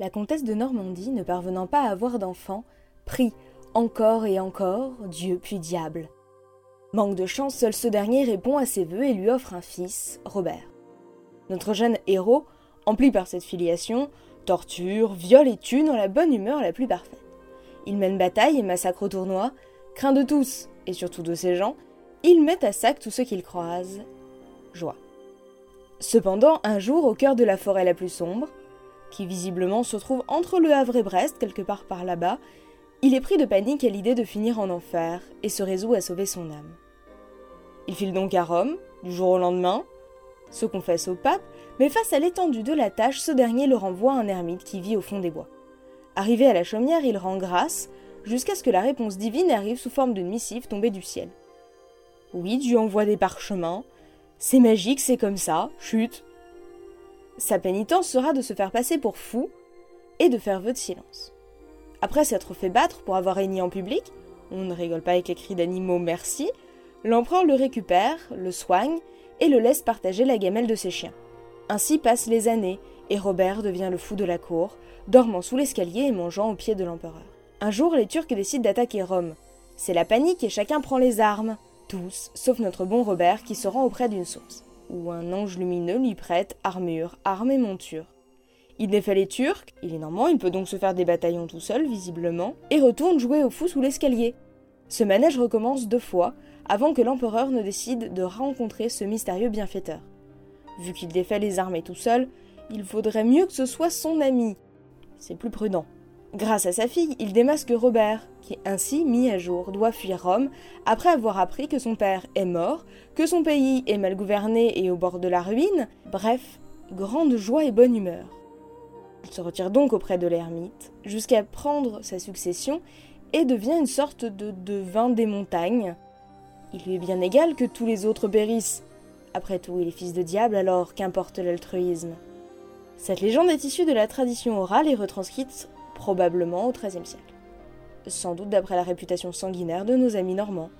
La comtesse de Normandie, ne parvenant pas à avoir d'enfant, prie encore et encore Dieu puis diable. Manque de chance, seul ce dernier répond à ses vœux et lui offre un fils, Robert. Notre jeune héros, empli par cette filiation, torture, viole et tue dans la bonne humeur la plus parfaite. Il mène bataille et massacre au tournoi, craint de tous, et surtout de ses gens, il met à sac tous ceux qu'il croise. Joie. Cependant, un jour, au cœur de la forêt la plus sombre, qui visiblement se trouve entre le Havre et Brest, quelque part par là-bas, il est pris de panique à l'idée de finir en enfer et se résout à sauver son âme. Il file donc à Rome, du jour au lendemain, se confesse au pape, mais face à l'étendue de la tâche, ce dernier le renvoie à un ermite qui vit au fond des bois. Arrivé à la chaumière, il rend grâce, jusqu'à ce que la réponse divine arrive sous forme d'une missive tombée du ciel. Oui, Dieu envoie des parchemins, c'est magique, c'est comme ça, chute. Sa pénitence sera de se faire passer pour fou et de faire vœu de silence. Après s'être fait battre pour avoir régné en public, on ne rigole pas avec les cris d'animaux merci, l'empereur le récupère, le soigne et le laisse partager la gamelle de ses chiens. Ainsi passent les années, et Robert devient le fou de la cour, dormant sous l'escalier et mangeant au pied de l'empereur. Un jour, les Turcs décident d'attaquer Rome. C'est la panique et chacun prend les armes. Tous, sauf notre bon Robert qui se rend auprès d'une source, où un ange lumineux lui prête armure, armes et monture. Il défait les Turcs, il est normand, il peut donc se faire des bataillons tout seul, visiblement, et retourne jouer au fou sous l'escalier. Ce manège recommence deux fois, avant que l'empereur ne décide de rencontrer ce mystérieux bienfaiteur. Vu qu'il défait les armées tout seul, il vaudrait mieux que ce soit son ami. C'est plus prudent. Grâce à sa fille, il démasque Robert, qui ainsi, mis à jour, doit fuir Rome après avoir appris que son père est mort, que son pays est mal gouverné et au bord de la ruine, bref, grande joie et bonne humeur. Il se retire donc auprès de l'ermite, jusqu'à prendre sa succession et devient une sorte de devin des montagnes. Il lui est bien égal que tous les autres périssent. Après tout, il est fils de diable, alors qu'importe l'altruisme. Cette légende est issue de la tradition orale et retranscrite probablement au XIIIe siècle. Sans doute d'après la réputation sanguinaire de nos amis normands.